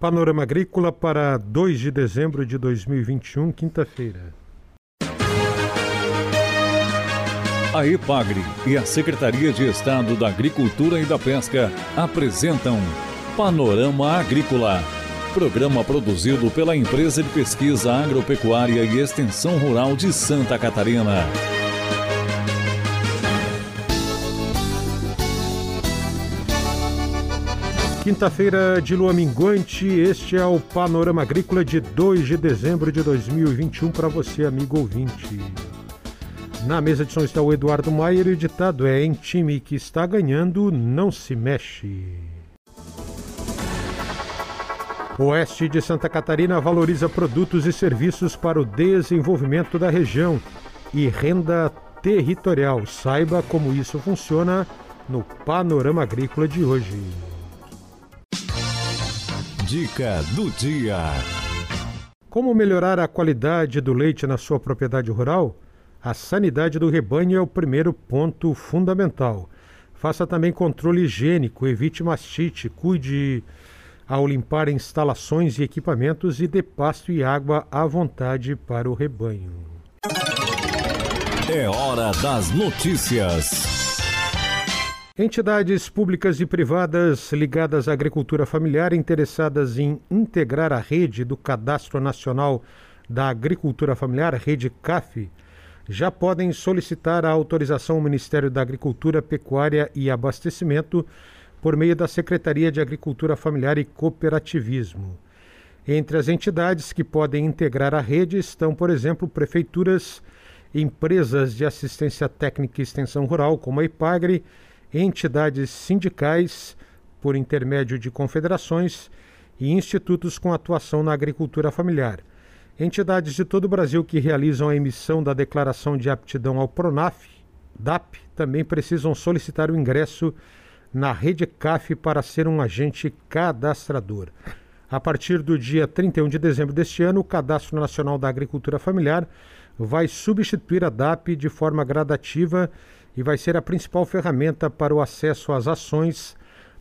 Panorama Agrícola para 2 de dezembro de 2021, quinta-feira. A EPAGRE e a Secretaria de Estado da Agricultura e da Pesca apresentam Panorama Agrícola, programa produzido pela Empresa de Pesquisa Agropecuária e Extensão Rural de Santa Catarina. Quinta-feira de lua minguante, este é o Panorama Agrícola de 2 de dezembro de 2021 para você, amigo ouvinte. Na mesa de som está o Eduardo Maier e o ditado é: em time que está ganhando, não se mexe. Oeste de Santa Catarina valoriza produtos e serviços para o desenvolvimento da região e renda territorial. Saiba como isso funciona no Panorama Agrícola de hoje. Dica do dia. Como melhorar a qualidade do leite na sua propriedade rural? A sanidade do rebanho é o primeiro ponto fundamental. Faça também controle higiênico, evite mastite, cuide ao limpar instalações e equipamentos e dê pasto e água à vontade para o rebanho. É hora das notícias. Entidades públicas e privadas ligadas à agricultura familiar interessadas em integrar a rede do Cadastro Nacional da Agricultura Familiar, rede CAF, já podem solicitar a autorização ao Ministério da Agricultura, Pecuária e Abastecimento por meio da Secretaria de Agricultura Familiar e Cooperativismo. Entre as entidades que podem integrar a rede estão, por exemplo, prefeituras, empresas de assistência técnica e extensão rural, como a IPAGRE, entidades sindicais, por intermédio de confederações e institutos com atuação na agricultura familiar. Entidades de todo o Brasil que realizam a emissão da declaração de aptidão ao PRONAF, DAP, também precisam solicitar o ingresso na rede CAF para ser um agente cadastrador. A partir do dia 31 de dezembro deste ano, o Cadastro Nacional da Agricultura Familiar vai substituir a DAP de forma gradativa e vai ser a principal ferramenta para o acesso às ações,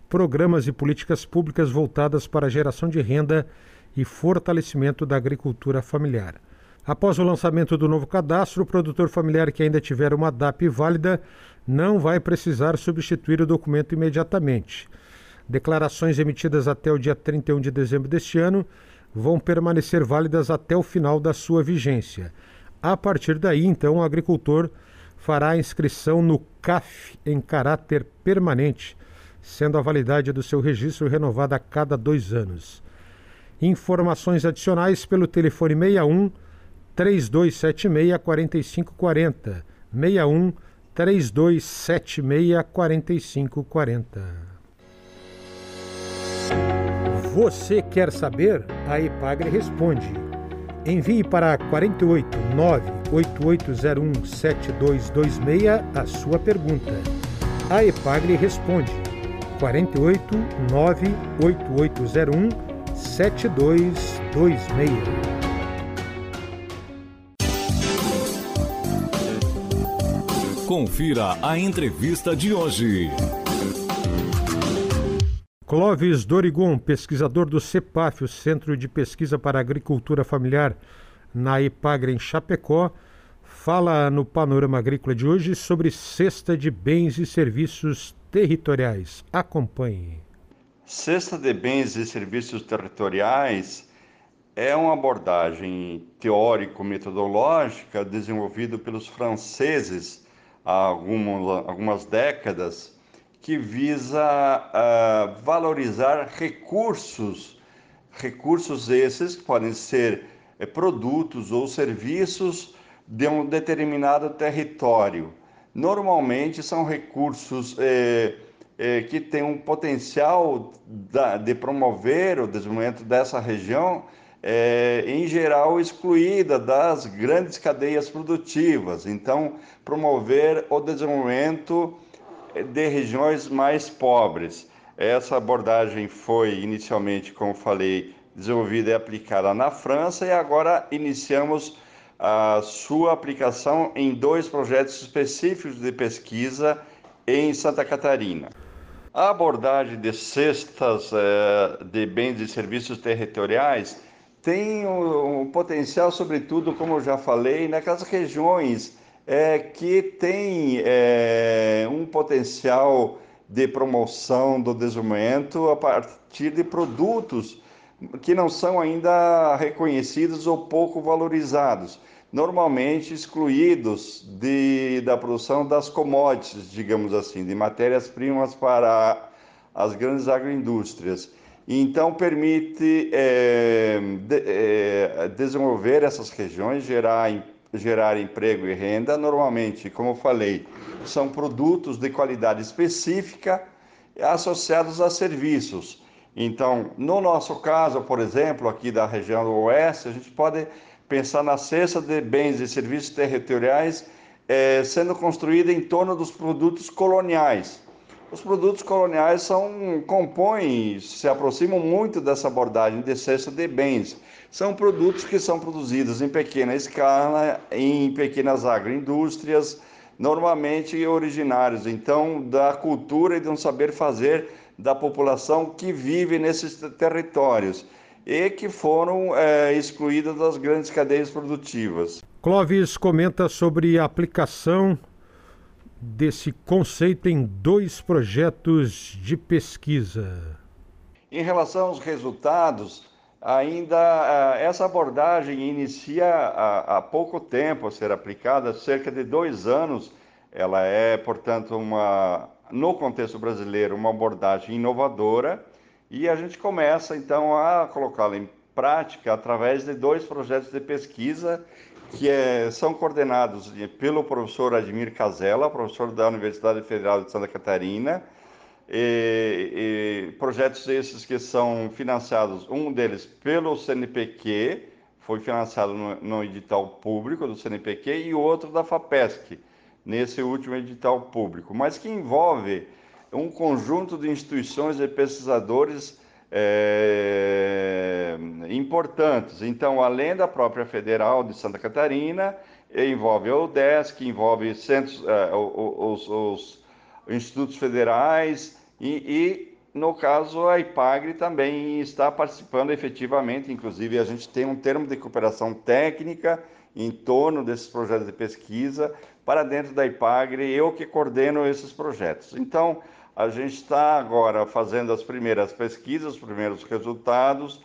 programas e políticas públicas voltadas para a geração de renda e fortalecimento da agricultura familiar. Após o lançamento do novo cadastro, o produtor familiar que ainda tiver uma DAP válida não vai precisar substituir o documento imediatamente. Declarações emitidas até o dia 31 de dezembro deste ano vão permanecer válidas até o final da sua vigência. A partir daí, então, o agricultor fará a inscrição no CAF em caráter permanente, sendo a validade do seu registro renovada a cada dois anos. Informações adicionais pelo telefone 61 3276 4540 61 3276 4540. Você quer saber? A Epagre responde Envie para 48 98801 7226 a sua pergunta. A Epagre responde 48 98801 7226. Confira a entrevista de hoje. Clóvis Dorigon, pesquisador do CEPAF, o Centro de Pesquisa para Agricultura Familiar, na Ipagre, em Chapecó, fala no Panorama Agrícola de hoje sobre cesta de bens e serviços territoriais. Acompanhe. Cesta de bens e serviços territoriais é uma abordagem teórico-metodológica desenvolvida pelos franceses há algumas, décadas que visa uh, valorizar recursos, recursos esses que podem ser eh, produtos ou serviços de um determinado território. Normalmente são recursos eh, que têm um potencial da, de promover o desenvolvimento dessa região, em geral excluída das grandes cadeias produtivas. Então, promover o desenvolvimento de regiões mais pobres. Essa abordagem foi inicialmente, como falei, desenvolvida e aplicada na França e agora iniciamos a sua aplicação em dois projetos específicos de pesquisa em Santa Catarina. A abordagem de cestas é, de bens e serviços territoriais tem um, potencial, sobretudo, como eu já falei, naquelas regiões é, que têm é, um potencial de promoção do desenvolvimento a partir de produtos que não são ainda reconhecidos ou pouco valorizados, normalmente excluídos de, da produção das commodities, digamos assim, de matérias-primas para as grandes agroindústrias. Então, permite é, de, é, desenvolver essas regiões, gerar, gerar emprego e renda. Normalmente, como eu falei, são produtos de qualidade específica associados a serviços. Então, no nosso caso, por exemplo, aqui da região do Oeste, a gente pode pensar na cesta de bens e serviços territoriais é, sendo construída em torno dos produtos coloniais. Os produtos coloniais são compõem, se aproximam muito dessa abordagem de cesta de bens. São produtos que são produzidos em pequena escala, em pequenas agroindústrias, normalmente originários, então, da cultura e de um saber fazer da população que vive nesses territórios e que foram é, excluídas das grandes cadeias produtivas. Clóvis comenta sobre a aplicação desse conceito em dois projetos de pesquisa. Em relação aos resultados, ainda eh, essa abordagem inicia há, pouco tempo a ser aplicada, cerca de dois anos. Ela é, portanto, uma, no contexto brasileiro, uma abordagem inovadora e a gente começa então a colocá-la em prática através de dois projetos de pesquisa que é, são coordenados pelo professor Admir Casella, professor da Universidade Federal de Santa Catarina, e, e projetos esses que são financiados, um deles pelo CNPq, foi financiado no, no, edital público do CNPq, e outro da FAPESC, nesse último edital público, mas que envolve um conjunto de instituições e pesquisadores é, importantes. Então, além da própria Federal de Santa Catarina, envolve a UDESC, envolve centros, é, os, os institutos federais e, e, no caso, a IPAGRE também está participando efetivamente. Inclusive, a gente tem um termo de cooperação técnica em torno desses projetos de pesquisa para dentro da IPAGRE, eu que coordeno esses projetos. Então, a gente está agora fazendo as primeiras pesquisas, os primeiros resultados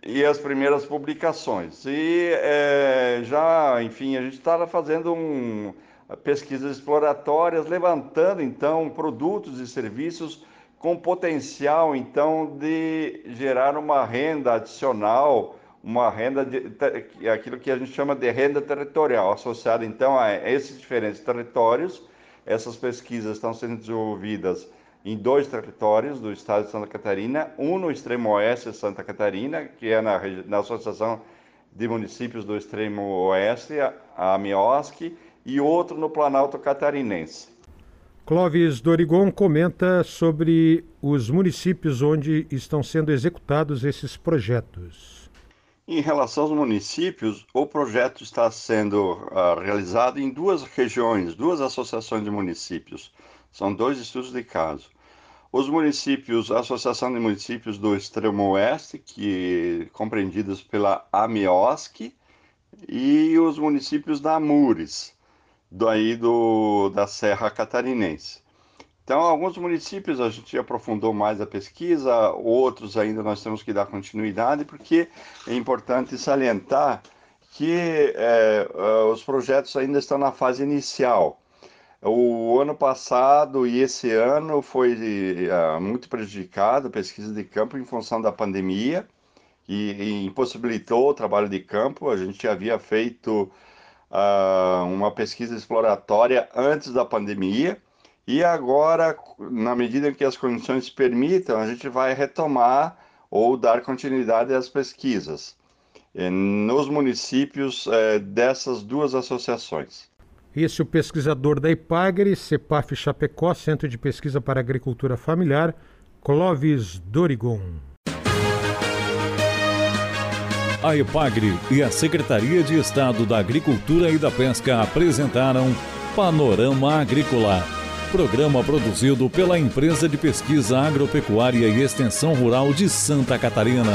e as primeiras publicações. E é, já, enfim, a gente está fazendo um, pesquisas exploratórias, levantando então produtos e serviços com potencial então de gerar uma renda adicional, uma renda de, aquilo que a gente chama de renda territorial, associada então a esses diferentes territórios. Essas pesquisas estão sendo desenvolvidas em dois territórios do estado de Santa Catarina, um no extremo oeste de Santa Catarina, que é na, na Associação de Municípios do Extremo Oeste, a AMIOSC, e outro no Planalto Catarinense. Clóvis Dorigon comenta sobre os municípios onde estão sendo executados esses projetos. Em relação aos municípios, o projeto está sendo uh, realizado em duas regiões, duas associações de municípios. São dois estudos de caso. Os municípios, a Associação de Municípios do Extremo Oeste, que compreendidos pela AMIOSC, e os municípios da Amures, daí do, da Serra Catarinense. Então, alguns municípios a gente aprofundou mais a pesquisa, outros ainda nós temos que dar continuidade, porque é importante salientar que é, os projetos ainda estão na fase inicial. O ano passado e esse ano foi uh, muito prejudicado a pesquisa de campo em função da pandemia e, e impossibilitou o trabalho de campo. A gente havia feito uh, uma pesquisa exploratória antes da pandemia e agora, na medida que as condições permitam, a gente vai retomar ou dar continuidade às pesquisas eh, nos municípios eh, dessas duas associações. Esse é o pesquisador da IPAGRE, CEPAF Chapecó, Centro de Pesquisa para Agricultura Familiar, Clóvis Dorigon. A IPAGRE e a Secretaria de Estado da Agricultura e da Pesca apresentaram Panorama Agrícola Programa produzido pela Empresa de Pesquisa Agropecuária e Extensão Rural de Santa Catarina.